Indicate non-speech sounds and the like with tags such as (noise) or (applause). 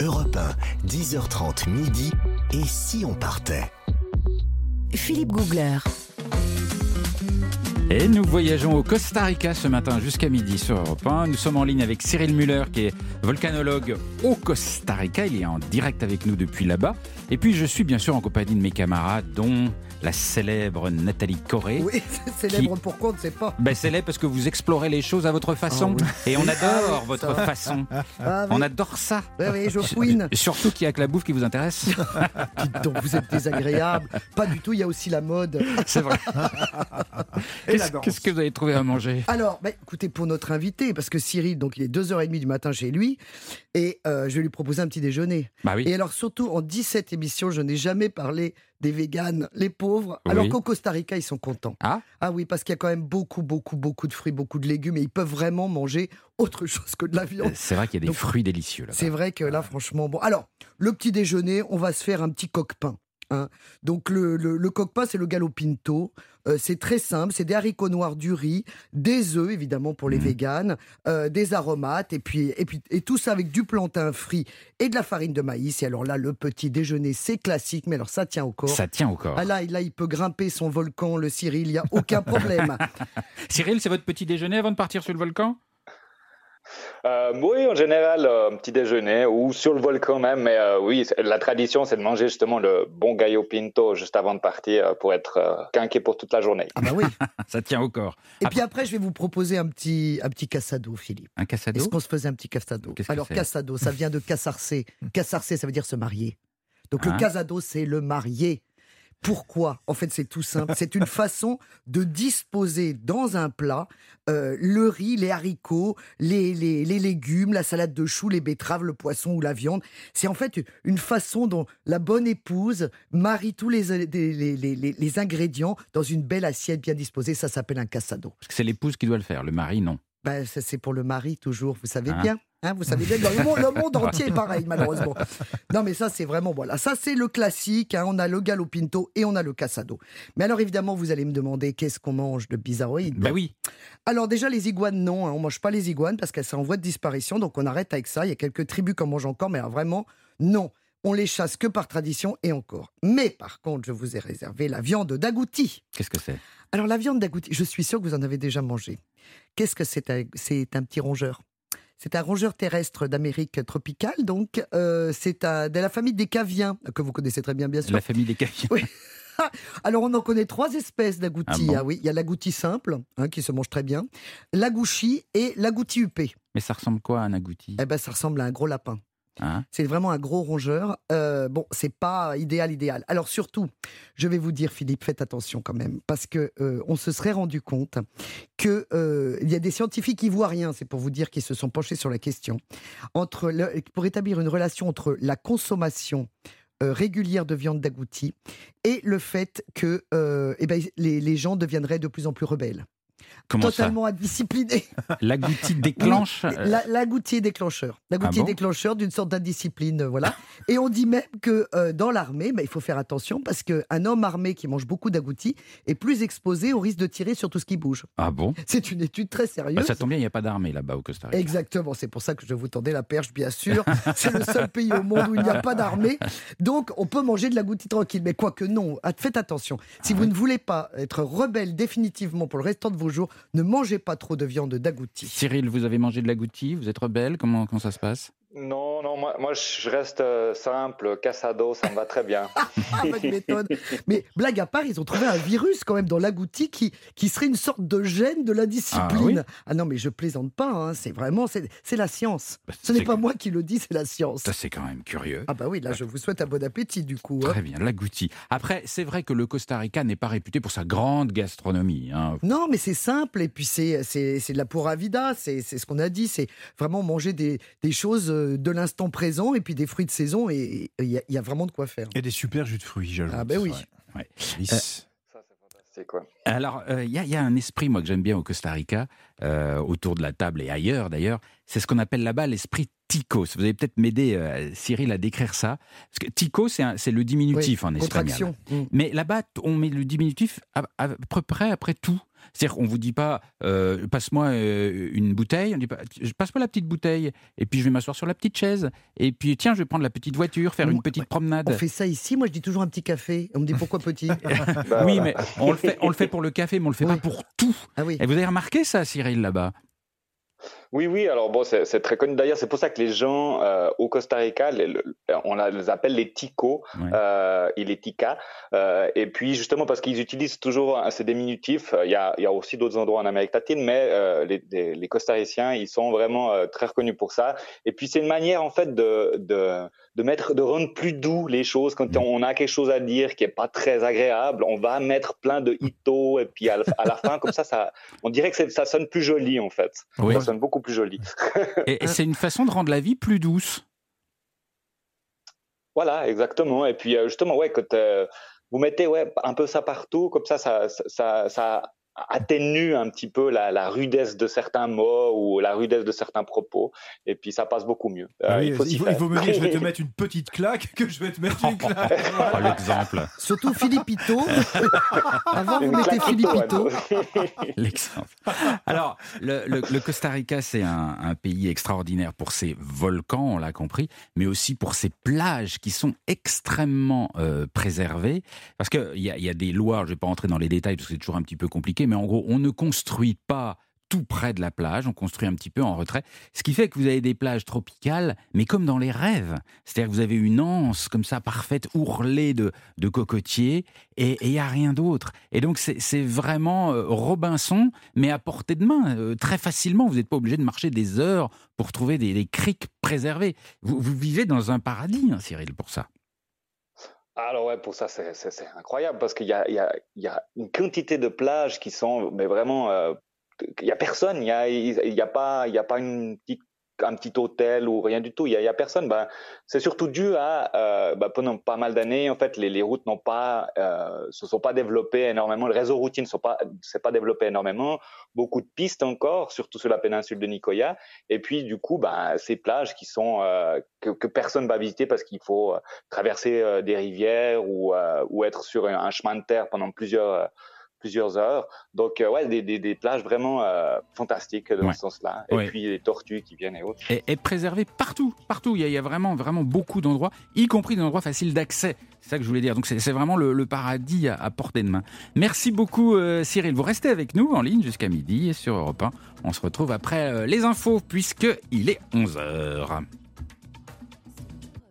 Europe 1, 10h30 midi. Et si on partait Philippe Googler. Et nous voyageons au Costa Rica ce matin jusqu'à midi sur Europe 1. Nous sommes en ligne avec Cyril Muller qui est volcanologue au Costa Rica. Il est en direct avec nous depuis là-bas. Et puis je suis bien sûr en compagnie de mes camarades dont la célèbre Nathalie Corée. Oui, (laughs) célèbre pourquoi on ne sait pas. Ben, célèbre parce que vous explorez les choses à votre façon. Ah Et on adore Ah, votre ça. façon. Ah, oui. On adore ça. Oui, oui, je fouine. Surtout qu'il n'y a que la bouffe qui vous intéresse. (laughs) Dites donc, vous êtes désagréable. Pas du tout, il y a aussi la mode. (laughs) C'est vrai. Qu'est-ce qu'est-ce que vous avez trouvé à manger? Alors, bah, écoutez, pour notre invité, parce que Cyril, donc il est 2h30 du matin chez lui, et euh, je vais lui proposer un petit déjeuner. Bah oui. Et alors, surtout, en 17 émissions, je n'ai jamais parlé des véganes, les pauvres, Oui. alors qu'au Costa Rica, ils sont contents. Ah Ah oui, parce qu'il y a quand même beaucoup, beaucoup, beaucoup de fruits, beaucoup de légumes, et ils peuvent vraiment manger autre chose que de la viande. C'est vrai qu'il y a des Donc, fruits délicieux là. C'est vrai que là, franchement, bon. Alors, le petit déjeuner, on va se faire un petit coq-pain. Hein. Donc, le, le, le coq-pain, c'est le gallo pinto. Euh, c'est très simple. C'est des haricots noirs, du riz, des œufs, évidemment, pour les Mhm. véganes, euh, des aromates, et puis, et puis et tout ça avec du plantain frit et de la farine de maïs. Et alors là, le petit déjeuner, c'est classique, mais alors ça tient au corps. Ça tient au corps. Ah là, là, il peut grimper son volcan, le Cyril, il n'y a aucun problème. (laughs) Cyril, c'est votre petit déjeuner avant de partir sur le volcan? Euh, oui, en général, euh, un petit déjeuner ou sur le volcan même. Mais euh, oui, c'est- la tradition, c'est de manger justement le bon gallo pinto juste avant de partir euh, pour être euh, quinqué pour toute la journée. Ah bah oui. (laughs) Ça tient au corps. Et Après- puis après, je vais vous proposer un petit, un petit cassado, Philippe. Un cassado Est-ce qu'on se faisait un petit que Alors, c'est casado, ça vient de casarcer. (laughs) Casarcer, ça veut dire se marier. Donc, le casado, c'est le marié. Pourquoi En fait, c'est tout simple. C'est une façon de disposer dans un plat euh, le riz, les haricots, les, les, les légumes, la salade de choux, les betteraves, le poisson ou la viande. C'est en fait une façon dont la bonne épouse marie tous les, ingrédients dans une belle assiette bien disposée. Ça s'appelle un casado. Parce que c'est l'épouse qui doit le faire, le mari non. Ben, c'est pour le mari, toujours, vous savez Hein bien. Hein, vous savez bien, que dans le monde, le monde (laughs) entier est pareil, malheureusement. Non, mais ça, c'est vraiment, voilà. Ça, c'est le classique. hein. On a le gallo pinto et on a le cassado. Mais alors, évidemment, vous allez me demander qu'est-ce qu'on mange de bizarroïde? Bah oui. Alors, déjà, les iguanes, non. hein. On mange pas les iguanes parce qu'elles sont en voie de disparition. Donc, on arrête avec ça. Il y a quelques tribus qui en mangent encore, mais alors, vraiment, non. On les chasse que par tradition et encore. Mais par contre, je vous ai réservé la viande d'agouti. Qu'est-ce que c'est? Alors, la viande d'agouti, je suis sûr que vous en avez déjà mangé. Qu'est-ce que c'est C'est un petit rongeur? C'est un rongeur terrestre d'Amérique tropicale, donc euh, c'est de la famille des caviens, que vous connaissez très bien, bien sûr. La famille des caviens. Oui. (laughs) Alors, on en connaît trois espèces d'agoutis. Ah bon Ah oui, il y a l'agouti simple, hein, qui se mange très bien, l'agouchi et l'agouti huppé. Mais ça ressemble quoi à un agouti? Eh ben, ça ressemble à un gros lapin. Hein C'est vraiment un gros rongeur. Euh, bon, c'est pas idéal, idéal. Alors surtout, je vais vous dire, Philippe, faites attention quand même, parce que euh, on se serait rendu compte que euh, il y a des scientifiques qui voient rien. C'est pour vous dire qu'ils se sont penchés sur la question entre pour établir une relation entre la consommation euh, régulière de viande d'agouti et le fait que eh ben, les, les gens deviendraient de plus en plus rebelles, Comment totalement indisciplinés. ça L'agouti déclenche L'agouti est déclencheur. L'agouti Ah bon déclencheur d'une sorte d'indiscipline, euh, voilà. (laughs) Et on dit même que euh, dans l'armée, bah, il faut faire attention parce qu'un homme armé qui mange beaucoup d'agouti est plus exposé au risque de tirer sur tout ce qui bouge. Ah bon C'est une étude très sérieuse. Bah, Ça tombe bien, il n'y a pas d'armée là-bas au Costa Rica. Exactement, c'est pour ça que je vous tendais la perche, bien sûr. (laughs) C'est le seul pays au monde où il n'y a pas d'armée. Donc, on peut manger de l'agouti tranquille. Mais quoique non, faites attention. Si Ah vous oui. ne voulez pas être rebelle définitivement pour le restant de vos jours, ne mangez pas trop de viande d'agouti. Cyril, vous avez mangé de l'agouti Vous êtes rebelle comment, comment ça se passe? Non, non, moi, moi, je reste euh, simple, cassado, ça me va très bien. (laughs) Ah, méthode. Mais blague à part, ils ont trouvé un virus quand même dans l'agouti qui, qui serait une sorte de gène de la discipline. Ah, non, mais je plaisante pas, hein, c'est vraiment, c'est c'est la science. Bah, Ce n'est pas moi qui le dis, c'est la science. Ça, c'est quand même curieux. Ah bah oui, là, je vous souhaite un bon appétit du coup. hein. Très bien, l'agouti. Après, c'est vrai que le Costa Rica n'est pas réputé pour sa grande gastronomie. hein. Non, mais c'est simple et puis c'est c'est c'est de la pura vida, c'est c'est ce qu'on a dit, c'est vraiment manger des, des choses euh, de l'instant présent et puis des fruits de saison et il y, a- il y a vraiment de quoi faire. Et des super jus de fruits, j'avoue. Ah ben oui. Ouais. Ouais. Lisse. Ça, c'est fantastique, quoi. Alors, euh, il y, a- il y a un esprit, moi, que j'aime bien au Costa Rica, euh, autour de la table et ailleurs d'ailleurs. C'est ce qu'on appelle là-bas l'esprit ticos. Vous allez peut-être m'aider, euh, Cyril, à décrire ça. Parce que ticos, c'est le diminutif en espagnol. Mm. Mais là-bas, on met le diminutif à, peu près après tout. C'est-à-dire qu'on vous dit pas euh, passe-moi euh, une bouteille, on dit pas passe-moi la petite bouteille et puis je vais m'asseoir sur la petite chaise et puis tiens je vais prendre la petite voiture, faire une petite promenade. On fait ça ici, moi je dis toujours un petit café. On me dit pourquoi petit bah, (laughs) Oui, mais on le fait on le fait pour le café, mais on le fait pas pour tout. Ah oui. Et vous avez remarqué ça, Cyril là-bas? Oui, oui, alors bon, c'est très connu. D'ailleurs, c'est pour ça que les gens euh, au Costa Rica, on les appelle les ticos euh, et les ticas. Euh, et puis, justement, parce qu'ils utilisent toujours ces diminutifs, il y a, il y a aussi d'autres endroits en Amérique latine, mais les, les, les costariciens, ils sont vraiment très reconnus pour ça. Et puis, c'est une manière, en fait, de, de, de, mettre, de rendre plus doux les choses. Quand on a quelque chose à dire qui est pas très agréable, on va mettre plein de (laughs) hitos, et puis à, la fin, comme ça, ça, on dirait que ça sonne plus joli, en fait. Ça sonne beaucoup plus joli. et, c'est une façon de rendre la vie plus douce. Voilà, exactement. Et puis euh, justement, ouais, quand euh, vous mettez ouais, un peu ça partout, comme ça, ça, ça, ça atténue un petit peu la, la, rudesse de certains mots ou la rudesse de certains propos, et puis ça passe beaucoup mieux. Euh, il, faut il, vaut, mieux dire je vais te (laughs) mettre une petite claque que je vais te mettre (laughs) une claque. oh, L'exemple. Surtout Philippito. (laughs) Avant, vous mettez Philippito. L'exemple. Alors, le, le, Costa Rica, c'est un, un, pays extraordinaire pour ses volcans, on l'a compris, mais aussi pour ses plages qui sont extrêmement euh, préservées. Parce qu'il y, y, a des lois, je ne vais pas entrer dans les détails parce que c'est toujours un petit peu compliqué, mais en gros, on ne construit pas tout près de la plage, on construit un petit peu en retrait, ce qui fait que vous avez des plages tropicales, mais comme dans les rêves. C'est-à-dire que vous avez une anse comme ça parfaite, ourlée de, de cocotiers, et il n'y a rien d'autre. Et donc c'est vraiment euh, Robinson, mais à portée de main, euh, très facilement. Vous n'êtes pas obligé de marcher des heures pour trouver des, criques préservées. Vous, vivez dans un paradis, hein, Cyril, pour ça. Alors ouais, pour ça c'est incroyable parce qu'il y a, y, a, y a, une quantité de plages qui sont mais vraiment euh, il y a personne, il y a, il y a pas il y a pas une petite un petit hôtel ou rien du tout. Il y a, personne. Ben, c'est surtout dû à euh, ben, pendant pas mal d'années, en fait, les, routes n'ont pas euh, se sont pas développées énormément. Le réseau routier ne sont pas s'est pas développé énormément. Beaucoup de pistes encore, surtout sur la péninsule de Nicoya. Et puis du coup, ben, ces plages qui sont euh, que, que, personne va visiter parce qu'il faut traverser des rivières ou ou être sur un, un chemin de terre pendant plusieurs plusieurs heures. Donc, euh, ouais, des, des, des, plages vraiment euh, fantastiques dans ce sens-là. Et puis les tortues qui viennent et autres. Et, et préservées partout, partout. Il y, a, il y a, vraiment, vraiment beaucoup d'endroits, y compris des endroits faciles d'accès. C'est ça que je voulais dire. Donc, c'est vraiment le, le, paradis à, portée de main. Merci beaucoup, euh, Cyril. Vous restez avec nous en ligne jusqu'à midi et sur Europe 1. On se retrouve après les infos, puisque il est 11 h